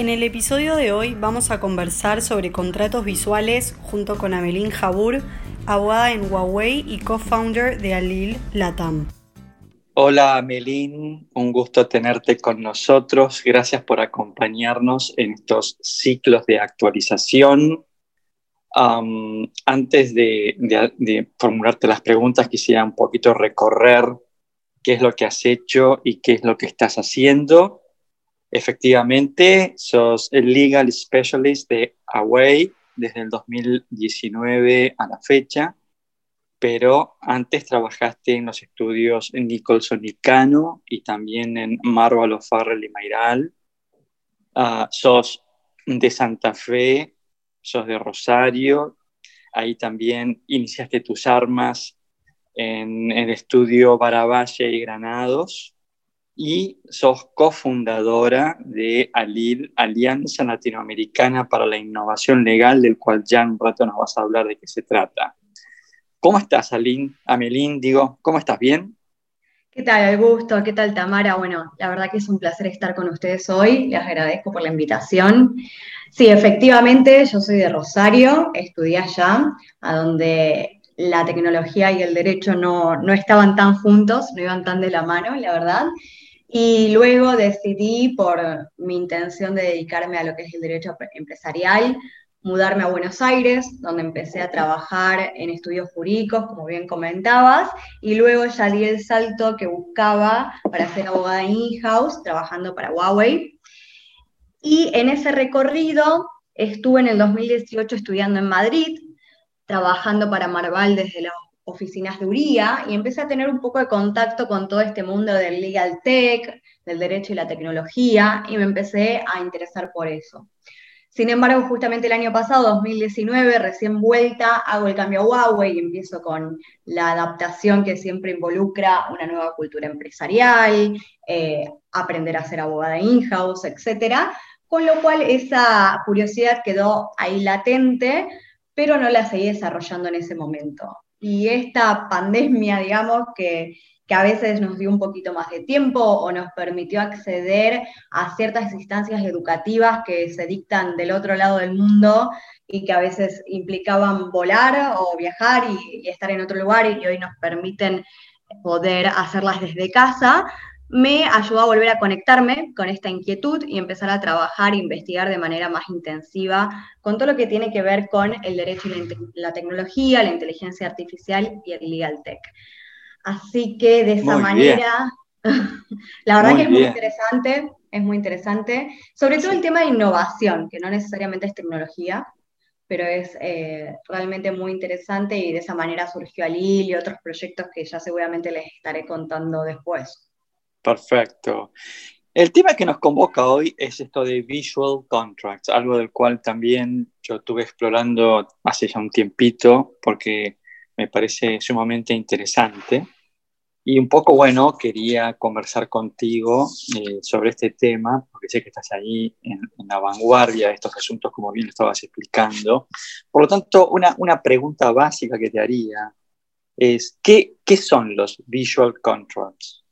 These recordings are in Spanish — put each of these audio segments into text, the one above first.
En el episodio de hoy vamos a conversar sobre contratos visuales junto con Amelín Jabur, abogada en Huawei y co-founder de Alil Latam. Hola Amelín, un gusto tenerte con nosotros. Gracias por acompañarnos en estos ciclos de actualización. antes de, formularte las preguntas, quisiera un poquito recorrer qué es lo que has hecho y qué es lo que estás haciendo. Efectivamente, sos el Legal Specialist de Huawei desde el 2019 a la fecha pero antes trabajaste en los estudios Nicholson y Cano y también en Marvel Farrell y Mairal. Ah, sos de Santa Fe, sos de Rosario, ahí también iniciaste tus armas en el estudio Baravalle y Granados y sos cofundadora de ALIL, Alianza Latinoamericana para la Innovación Legal, del cual ya un rato nos vas a hablar de qué se trata. ¿Cómo estás, Aline? Amelín, digo, ¿cómo estás? ¿Bien? ¿Qué tal, Augusto? ¿Qué tal, Tamara? Bueno, la verdad que es un placer estar con ustedes hoy. Les agradezco por la invitación. Sí, efectivamente, yo soy de Rosario, estudié allá, a donde la tecnología y el derecho no, no estaban tan juntos, no iban tan de la mano, la verdad. Y luego decidí, por mi intención de dedicarme a lo que es el derecho empresarial, mudarme a Buenos Aires, donde empecé a trabajar en estudios jurídicos, como bien comentabas, y luego ya di el salto que buscaba para ser abogada in-house, trabajando para Huawei. Y en ese recorrido estuve en el 2018 estudiando en Madrid, trabajando para Marval desde las oficinas de URIA, y empecé a tener un poco de contacto con todo este mundo del legal tech, del derecho y la tecnología, y me empecé a interesar por eso. Sin embargo, justamente el año pasado, 2019, recién vuelta, hago el cambio a Huawei y empiezo con la adaptación que siempre involucra una nueva cultura empresarial, eh, aprender a ser abogada in-house, etc. Con lo cual esa curiosidad quedó ahí latente, pero no la seguí desarrollando en ese momento. Y esta pandemia, digamos, que que a veces nos dio un poquito más de tiempo o nos permitió acceder a ciertas instancias educativas que se dictan del otro lado del mundo y que a veces implicaban volar o viajar y, estar en otro lugar y hoy nos permiten poder hacerlas desde casa, me ayudó a volver a conectarme con esta inquietud y empezar a trabajar e investigar de manera más intensiva con todo lo que tiene que ver con el derecho y la tecnología, la inteligencia artificial y el legal tech. Así que de esa manera, la verdad que es muy interesante, es muy interesante, sobre todo el tema de innovación, que no necesariamente es tecnología, pero es eh, realmente muy interesante y de esa manera surgió Alil y otros proyectos que ya seguramente les estaré contando después. Perfecto. El tema que nos convoca hoy es esto de visual contracts, algo del cual también yo estuve explorando hace ya un tiempito, porque me parece sumamente interesante. Y un poco, bueno, quería conversar contigo eh, sobre este tema, porque sé que estás ahí en, la vanguardia de estos asuntos, como bien lo estabas explicando. Por lo tanto, una, una pregunta básica que te haría es, ¿qué, ¿qué son los visual contracts?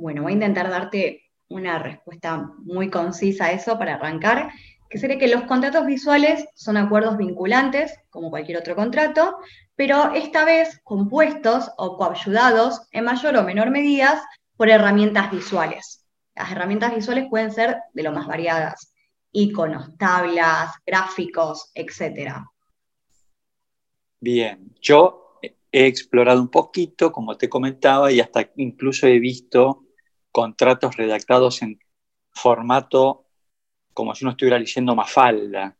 Bueno, voy a intentar darte una respuesta muy concisa a eso para arrancar que sería que los contratos visuales son acuerdos vinculantes, como cualquier otro contrato, pero esta vez compuestos o coayudados en mayor o menor medida por herramientas visuales. Las herramientas visuales pueden ser de lo más variadas, iconos, tablas, gráficos, etc. Bien, yo he explorado un poquito, como te comentaba, y hasta incluso he visto contratos redactados en formato como si uno estuviera leyendo Mafalda.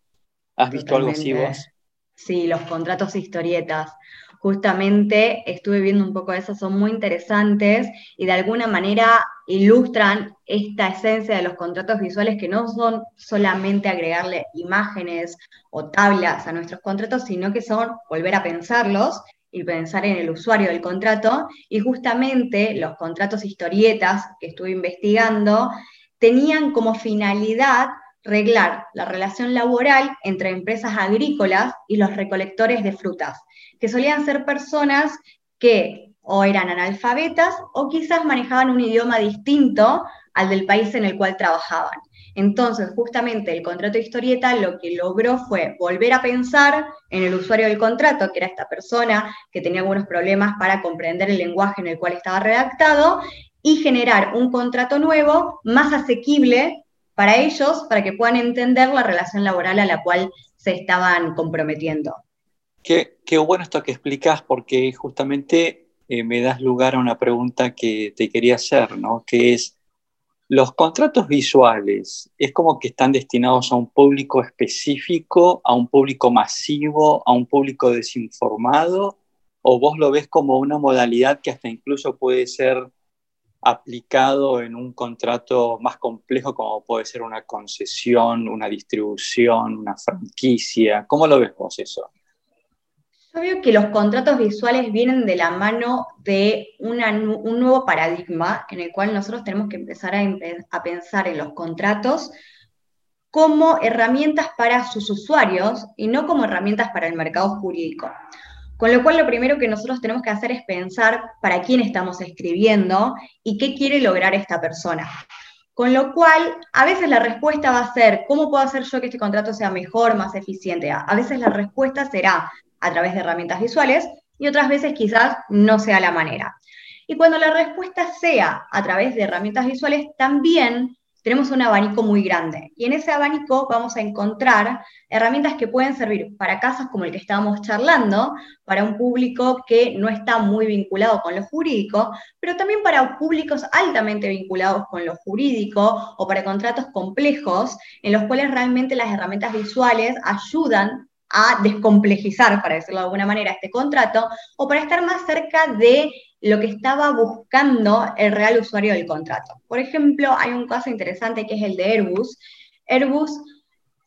¿Has visto algo así vos? Sí, los contratos historietas. Justamente estuve viendo un poco de eso, son muy interesantes y de alguna manera ilustran esta esencia de los contratos visuales que no son solamente agregarle imágenes o tablas a nuestros contratos, sino que son volver a pensarlos y pensar en el usuario del contrato. Y justamente los contratos historietas que estuve investigando tenían como finalidad reglar la relación laboral entre empresas agrícolas y los recolectores de frutas, que solían ser personas que o eran analfabetas o quizás manejaban un idioma distinto al del país en el cual trabajaban. Entonces, justamente el contrato de historieta lo que logró fue volver a pensar en el usuario del contrato, que era esta persona que tenía algunos problemas para comprender el lenguaje en el cual estaba redactado, y generar un contrato nuevo más asequible para ellos, para que puedan entender la relación laboral a la cual se estaban comprometiendo. Qué, bueno esto que explicas, porque justamente eh, me das lugar a una pregunta que te quería hacer, ¿no? Que es, los contratos visuales, ¿es como que están destinados a un público específico, a un público masivo, a un público desinformado? ¿O vos lo ves como una modalidad que hasta incluso puede ser aplicado en un contrato más complejo como puede ser una concesión, una distribución, una franquicia? ¿Cómo lo ves vos eso? Yo veo que los contratos visuales vienen de la mano de un nuevo paradigma en el cual nosotros tenemos que empezar a, pensar en los contratos como herramientas para sus usuarios y no como herramientas para el mercado jurídico. Con lo cual, lo primero que nosotros tenemos que hacer es pensar para quién estamos escribiendo y qué quiere lograr esta persona. Con lo cual, a veces la respuesta va a ser, ¿cómo puedo hacer yo que este contrato sea mejor, más eficiente? A veces la respuesta será, a través de herramientas visuales y otras veces quizás no sea la manera. Y cuando la respuesta sea a través de herramientas visuales, también tenemos un abanico muy grande. Y en ese abanico vamos a encontrar herramientas que pueden servir para casos como el que estábamos charlando, para un público que no está muy vinculado con lo jurídico, pero también para públicos altamente vinculados con lo jurídico o para contratos complejos en los cuales realmente las herramientas visuales ayudan a descomplejizar, para decirlo de alguna manera, este contrato, o para estar más cerca de lo que estaba buscando el real usuario del contrato. Por ejemplo, hay un caso interesante que es el de Airbus. Airbus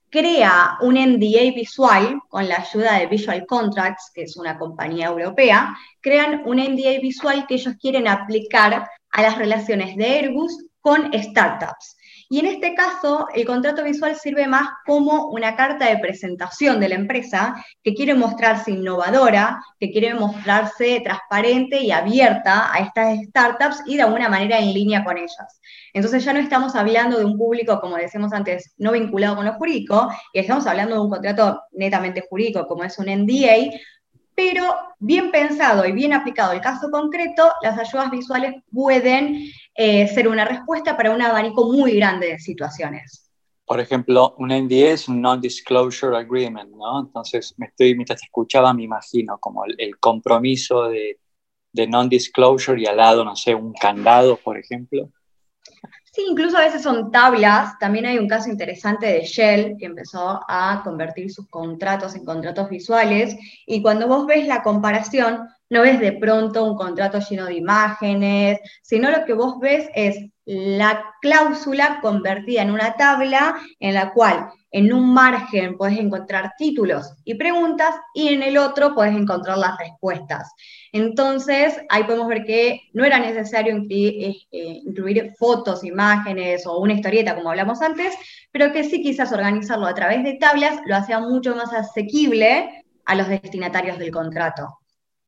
crea un NDA visual con la ayuda de Visual Contracts, que es una compañía europea, crean un NDA visual que ellos quieren aplicar a las relaciones de Airbus con startups. Y en este caso, el contrato visual sirve más como una carta de presentación de la empresa que quiere mostrarse innovadora, que quiere mostrarse transparente y abierta a estas startups y de alguna manera en línea con ellas. Entonces ya no estamos hablando de un público, como decíamos antes, no vinculado con lo jurídico, y estamos hablando de un contrato netamente jurídico, como es un NDA, pero bien pensado y bien aplicado el caso concreto, las ayudas visuales pueden eh, ser una respuesta para un abanico muy grande de situaciones. Por ejemplo, un NDA es un Non-Disclosure Agreement, ¿no? Entonces, me estoy, mientras te escuchaba, me imagino como el, compromiso de, de non-disclosure y al lado, no sé, un candado, por ejemplo. Sí, incluso a veces son tablas. También hay un caso interesante de Shell que empezó a convertir sus contratos en contratos visuales. Y cuando vos ves la comparación, no ves de pronto un contrato lleno de imágenes, sino lo que vos ves es la cláusula convertida en una tabla en la cual en un margen puedes encontrar títulos y preguntas y en el otro puedes encontrar las respuestas. Entonces, ahí podemos ver que no era necesario eh, incluir, fotos, imágenes o una historieta como hablamos antes, pero que sí quizás organizarlo a través de tablas lo hacía mucho más asequible a los destinatarios del contrato.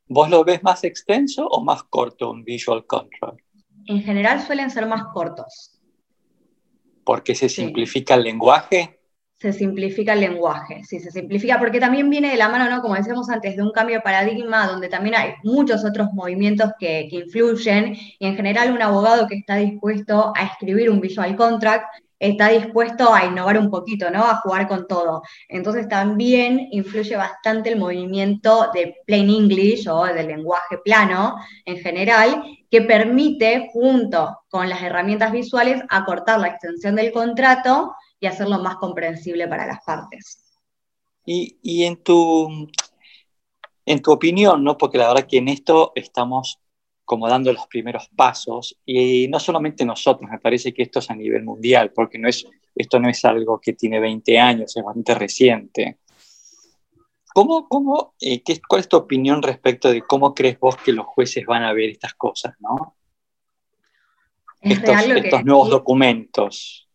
¿Vos lo ves más extenso o más corto un visual contract? En general suelen ser más cortos. ¿Porque se simplifica el lenguaje? se simplifica el lenguaje, sí, se simplifica, porque también viene de la mano, ¿no? Como decíamos antes, de un cambio de paradigma donde también hay muchos otros movimientos que, que influyen y en general un abogado que está dispuesto a escribir un visual contract está dispuesto a innovar un poquito, ¿no? A jugar con todo. Entonces también influye bastante el movimiento de plain English o del lenguaje plano en general, que permite, junto con las herramientas visuales, acortar la extensión del contrato y hacerlo más comprensible para las partes. Y, en, tu, en tu opinión, ¿no? porque la verdad que en esto estamos como dando los primeros pasos, y no solamente nosotros, me parece que esto es a nivel mundial, porque no es, esto no es algo que tiene 20 años, es bastante reciente. ¿Cómo, cómo, eh, qué, ¿Cuál es tu opinión respecto de cómo crees vos que los jueces van a ver estas cosas, ¿no? estos, estos nuevos documentos.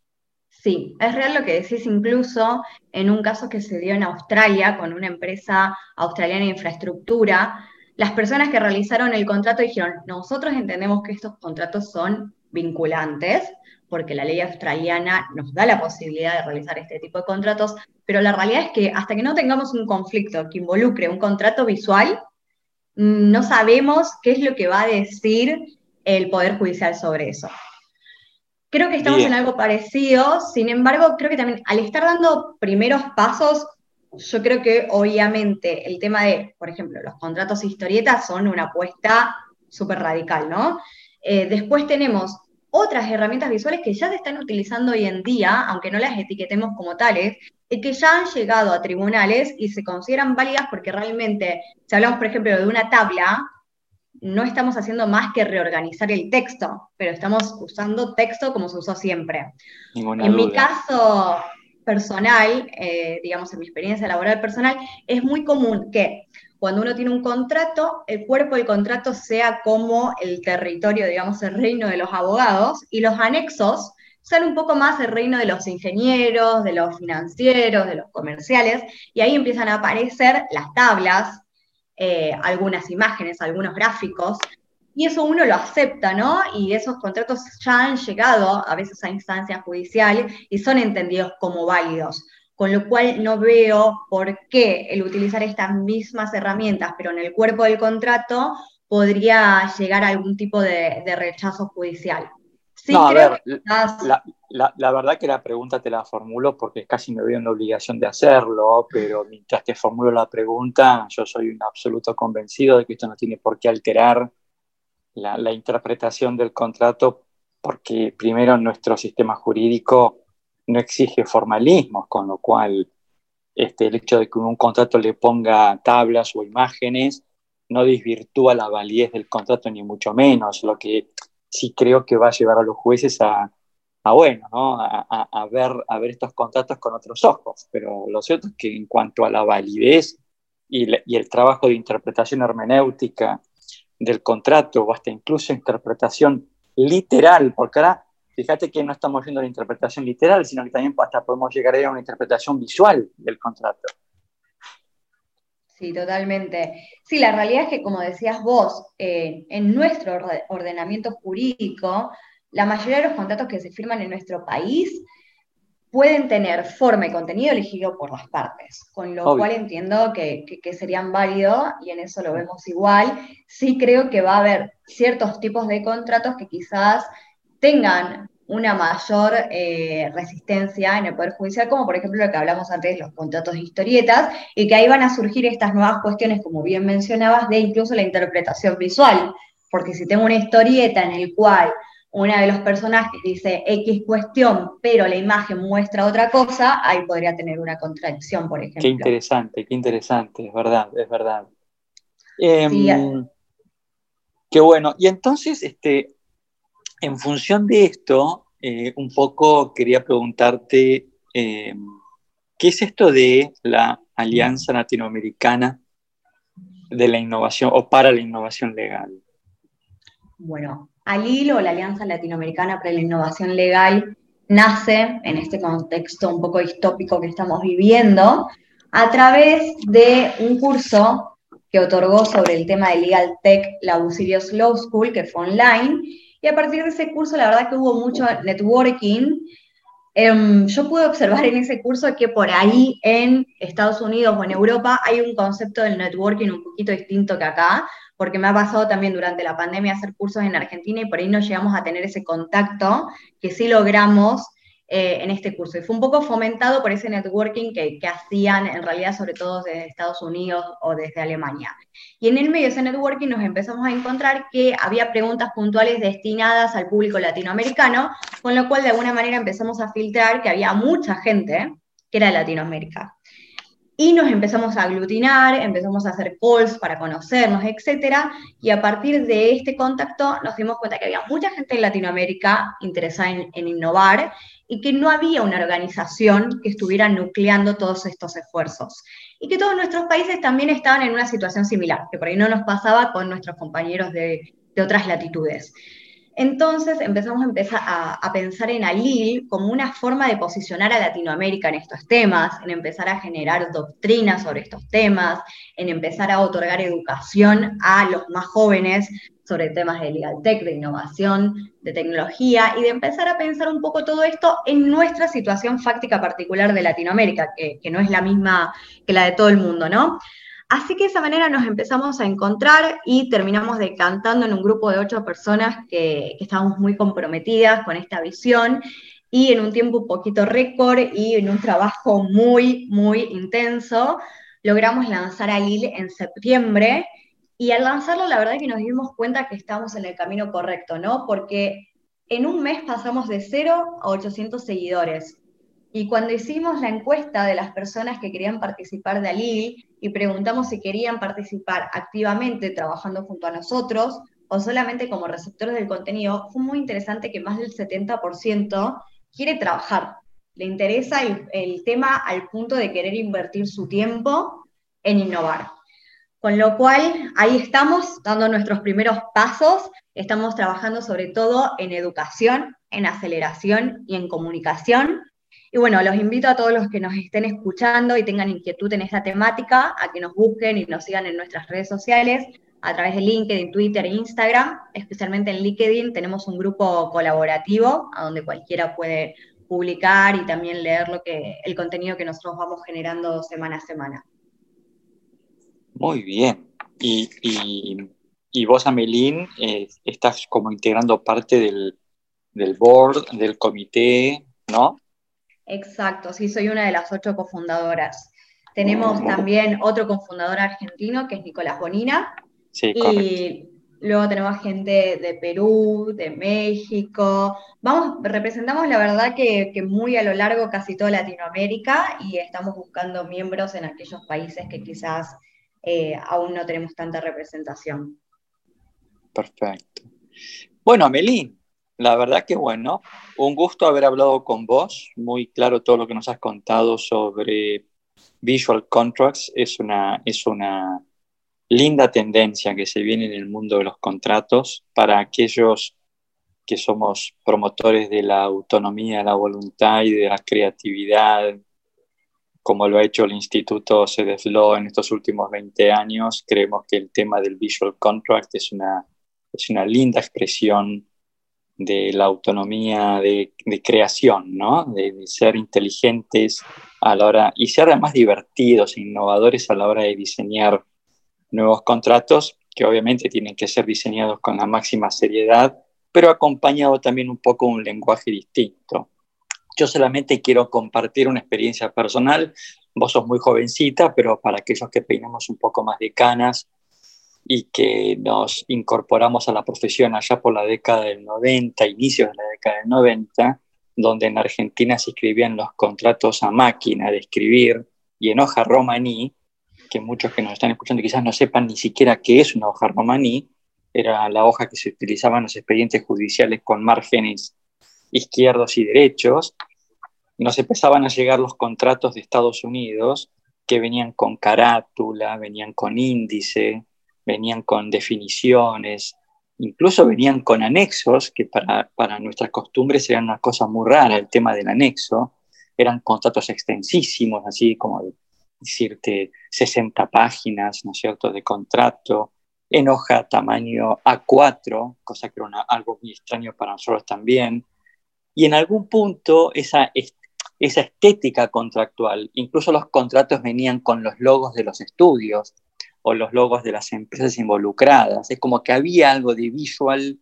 Sí, es real lo que decís, incluso en un caso que se dio en Australia con una empresa australiana de infraestructura, las personas que realizaron el contrato dijeron, nosotros entendemos que estos contratos son vinculantes, porque la ley australiana nos da la posibilidad de realizar este tipo de contratos, pero la realidad es que hasta que no tengamos un conflicto que involucre un contrato visual, no sabemos qué es lo que va a decir el Poder Judicial sobre eso. Creo que estamos en algo parecido, sin embargo, creo que también al estar dando primeros pasos, yo creo que obviamente el tema de, por ejemplo, los contratos historietas son una apuesta súper radical, ¿no? Eh, después tenemos otras herramientas visuales que ya se están utilizando hoy en día, aunque no las etiquetemos como tales, y que ya han llegado a tribunales y se consideran válidas porque realmente, si hablamos, por ejemplo, de una tabla, no estamos haciendo más que reorganizar el texto, pero estamos usando texto como se usó siempre. en mi caso personal, eh, digamos, en mi experiencia laboral personal, es muy común que cuando uno tiene un contrato, el cuerpo del contrato sea como el territorio, digamos, el reino de los abogados, y los anexos sean un poco más el reino de los ingenieros, de los financieros, de los comerciales, y ahí empiezan a aparecer las tablas, eh, algunas imágenes, algunos gráficos, y eso uno lo acepta, ¿no? Y esos contratos ya han llegado a veces a instancias judiciales y son entendidos como válidos con lo cual no veo por qué el utilizar estas mismas herramientas, pero en el cuerpo del contrato, podría llegar a algún tipo de, rechazo judicial. no, a ver, la, verdad que la pregunta te la formulo porque casi me veo en la obligación de hacerlo, pero mientras te formulo la pregunta, yo soy un absoluto convencido de que esto no tiene por qué alterar la, interpretación del contrato, porque primero nuestro sistema jurídico no exige formalismos, con lo cual este, el hecho de que un contrato le ponga tablas o imágenes no desvirtúa la validez del contrato ni mucho menos, lo que sí creo que va a llevar a los jueces a, bueno, a, ver, a ver estos contratos con otros ojos, pero lo cierto es que en cuanto a la validez y el trabajo de interpretación hermenéutica del contrato o hasta incluso interpretación literal, porque ahora fíjate que no estamos viendo la interpretación literal, sino que también hasta podemos llegar a una interpretación visual del contrato. Sí, totalmente. Sí, la realidad es que, como decías vos, eh, en nuestro ordenamiento jurídico, la mayoría de los contratos que se firman en nuestro país pueden tener forma y contenido elegido por las partes, con lo cual entiendo que, que, serían válidos y en eso lo vemos igual. Sí creo que va a haber ciertos tipos de contratos que quizás tengan una mayor eh, resistencia en el Poder Judicial, como por ejemplo lo que hablamos antes, los contratos de historietas, y que ahí van a surgir estas nuevas cuestiones, como bien mencionabas, de incluso la interpretación visual, porque si tengo una historieta en el cual una de los personajes dice X cuestión, pero la imagen muestra otra cosa, ahí podría tener una contradicción, por ejemplo. Qué interesante, qué interesante, es verdad, es verdad. Em, qué bueno. Y entonces, este, en función de esto, eh, un poco quería preguntarte, eh, ¿qué es esto de la Alianza Latinoamericana de la Innovación o para la Innovación Legal? Bueno, ALIL o la Alianza Latinoamericana para la Innovación Legal nace en este contexto un poco distópico que estamos viviendo a través de un curso que otorgó sobre el tema de Legal Tech la Busirios Law School, que fue online, y a partir de ese curso, la verdad que hubo mucho networking. Em, yo pude observar en ese curso que por ahí en Estados Unidos o en Europa hay un concepto del networking un poquito distinto que acá, porque me ha pasado también durante la pandemia hacer cursos en Argentina y por ahí no llegamos a tener ese contacto que sí logramos eh, en este curso. Y fue un poco fomentado por ese networking que, que, hacían en realidad sobre todo desde Estados Unidos o desde Alemania. Y en el medio de ese networking nos empezamos a encontrar que había preguntas puntuales destinadas al público latinoamericano, con lo cual de alguna manera empezamos a filtrar que había mucha gente que era de Latinoamérica. Y nos empezamos a aglutinar, empezamos a hacer calls para conocernos, etc. Y a partir de este contacto nos dimos cuenta que había mucha gente en Latinoamérica interesada en, en innovar y que no había una organización que estuviera nucleando todos estos esfuerzos. Y que todos nuestros países también estaban en una situación similar, que por ahí no nos pasaba con nuestros compañeros de, de otras latitudes. Entonces empezamos a, pensar en Alil como una forma de posicionar a Latinoamérica en estos temas, en empezar a generar doctrinas sobre estos temas, en empezar a otorgar educación a los más jóvenes sobre temas de legal tech, de innovación, de tecnología, y de empezar a pensar un poco todo esto en nuestra situación fáctica particular de Latinoamérica, que no es la misma que la de todo el mundo, ¿no? Así que de esa manera nos empezamos a encontrar y terminamos decantando en un grupo de ocho personas que, estábamos muy comprometidas con esta visión y en un tiempo un poquito récord y en un trabajo muy, muy intenso, logramos lanzar a Lille en septiembre y al lanzarlo la verdad es que nos dimos cuenta que estamos en el camino correcto, ¿no? Porque en un mes pasamos de cero a 800 seguidores. Y cuando hicimos la encuesta de las personas que querían participar de Alil y preguntamos si querían participar activamente trabajando junto a nosotros o solamente como receptores del contenido, fue muy interesante que más del 70% quiere trabajar. Le interesa el, tema al punto de querer invertir su tiempo en innovar. Con lo cual, ahí estamos dando nuestros primeros pasos. Estamos trabajando sobre todo en educación, en aceleración y en comunicación y bueno, los invito a todos los que nos estén escuchando y tengan inquietud en esta temática a que nos busquen y nos sigan en nuestras redes sociales a través de LinkedIn, Twitter e Instagram. Especialmente en LinkedIn tenemos un grupo colaborativo a donde cualquiera puede publicar y también leer lo que, el contenido que nosotros vamos generando semana a semana. Muy bien. Y, vos, Amelín, eh, estás como integrando parte del, del board, del comité, ¿no? Exacto, sí, soy una de las ocho cofundadoras. Tenemos también otro cofundador argentino, que es Nicolás Bonina. Sí, y luego tenemos gente de Perú, de México. Vamos, representamos la verdad que, muy a lo largo casi toda Latinoamérica y estamos buscando miembros en aquellos países que quizás eh, aún no tenemos tanta representación. Perfecto. Bueno, Amelín, la verdad que bueno, un gusto haber hablado con vos, muy claro todo lo que nos has contado sobre visual contracts, es una, es una linda tendencia que se viene en el mundo de los contratos. Para aquellos que somos promotores de la autonomía, la voluntad y de la creatividad, como lo ha hecho el Instituto CDFLO en estos últimos 20 años, creemos que el tema del visual contract es una, es una linda expresión de la autonomía de, creación, ¿no? De, ser inteligentes a la hora y ser además divertidos e innovadores a la hora de diseñar nuevos contratos que obviamente tienen que ser diseñados con la máxima seriedad, pero acompañado también un poco de un lenguaje distinto. Yo solamente quiero compartir una experiencia personal. Vos sos muy jovencita, pero para aquellos que peinamos un poco más de canas, y que nos incorporamos a la profesión allá por la década del 90, inicios de la década del 90, donde en Argentina se escribían los contratos a máquina de escribir y en hoja romaní, que muchos que nos están escuchando quizás no sepan ni siquiera qué es una hoja romaní, era la hoja que se utilizaba en los expedientes judiciales con márgenes izquierdos y derechos, nos empezaban a llegar los contratos de Estados Unidos que venían con carátula, venían con índice, venían con definiciones, incluso venían con anexos, que para, para nuestras costumbres eran una cosa muy rara, el tema del anexo, eran contratos extensísimos, así como decirte 60 páginas, ¿no es cierto?, de contrato, en hoja tamaño A4, cosa que era algo muy extraño para nosotros también, y en algún punto esa, esa estética contractual, incluso los contratos venían con los logos de los estudios, o los logos de las empresas involucradas. Es como que había algo de visual,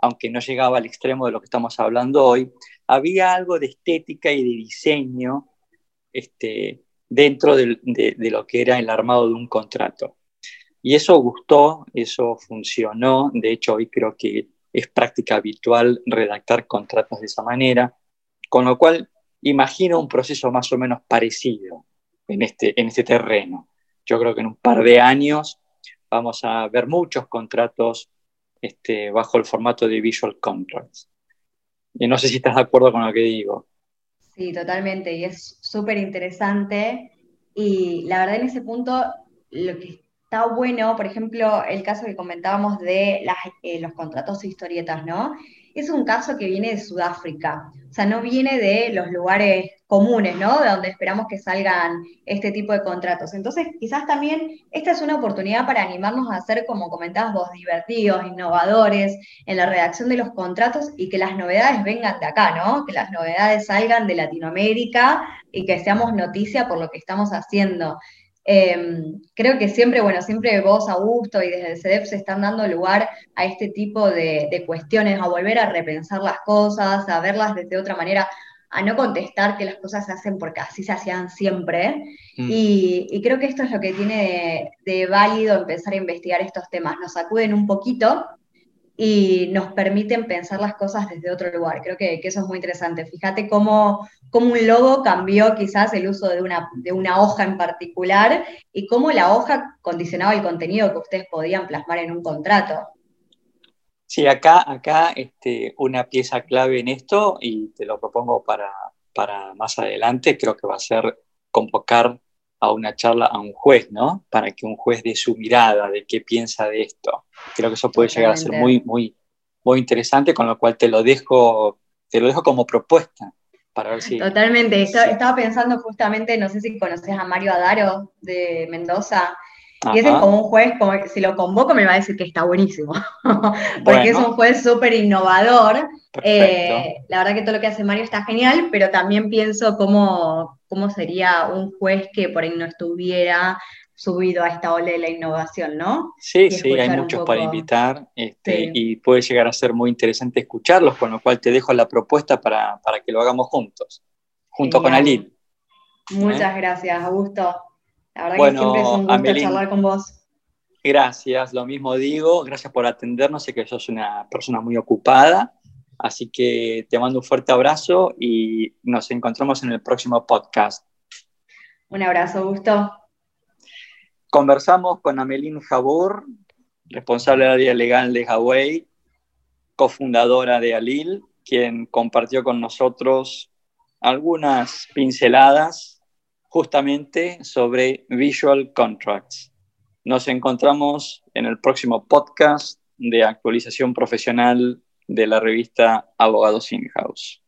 aunque no llegaba al extremo de lo que estamos hablando hoy, había algo de estética y de diseño este, dentro de, lo que era el armado de un contrato. Y eso gustó, eso funcionó, de hecho hoy creo que es práctica habitual redactar contratos de esa manera, con lo cual imagino un proceso más o menos parecido en este, en este terreno. Yo creo que en un par de años vamos a ver muchos contratos este, bajo el formato de Visual Contracts. Y no sé si estás de acuerdo con lo que digo. Sí, totalmente. Y es súper interesante. Y la verdad en ese punto, lo que está bueno, por ejemplo, el caso que comentábamos de eh, los contratos e historietas, ¿no? Es un caso que viene de Sudáfrica, o sea, no viene de los lugares comunes, ¿no? De donde esperamos que salgan este tipo de contratos. Entonces, quizás también esta es una oportunidad para animarnos a ser, como comentabas vos, divertidos, innovadores en la redacción de los contratos y que las novedades vengan de acá, ¿no? Que las novedades salgan de Latinoamérica y que seamos noticia por lo que estamos haciendo. Em, creo que siempre, bueno, siempre vos, Augusto, y desde el CEDEP se están dando lugar a este tipo de, cuestiones, a volver a repensar las cosas, a verlas desde otra manera, a no contestar que las cosas se hacen porque así se hacían siempre. Mm. Y, creo que esto es lo que tiene de válido empezar a investigar estos temas. Nos sacuden un poquito y nos permiten pensar las cosas desde otro lugar. Creo que, eso es muy interesante. Fíjate cómo, cómo, un logo cambió quizás el uso de una, de una hoja en particular y cómo la hoja condicionaba el contenido que ustedes podían plasmar en un contrato. Sí, acá, acá este, una pieza clave en esto, y te lo propongo para, para más adelante, creo que va a ser convocar a una charla a un juez, ¿no? Para que un juez dé su mirada de qué piensa de esto. Creo que eso puede llegar a ser muy, muy, muy interesante, con lo cual te lo dejo, te lo dejo como propuesta. Para ver si, Totalmente, estaba pensando justamente, no sé si conoces a Mario Adaro de Mendoza, y ese es como un juez, como si lo convoco me va a decir que está buenísimo, porque es un juez súper innovador. Eh, la verdad que todo lo que hace Mario está genial, pero también pienso cómo, cómo sería un juez que por ahí no estuviera subido a esta ola de la innovación, ¿no? Sí, sí, hay muchos para invitar este, y puede llegar a ser muy interesante escucharlos, con lo cual te dejo la propuesta para, que lo hagamos juntos, junto con Alil. Muchas ¿Eh? gracias, Augusto. La verdad que siempre es un gusto charlar con vos. Gracias, lo mismo digo, gracias por atendernos, sé que sos una persona muy ocupada, así que te mando un fuerte abrazo y nos encontramos en el próximo podcast. Un abrazo, Gusto. Conversamos con Amelín Jabur, responsable del área legal de Huawei, cofundadora de Alil, quien compartió con nosotros algunas pinceladas justamente sobre Visual Contracts. Nos encontramos en el próximo podcast de actualización profesional de la revista Abogados In-House.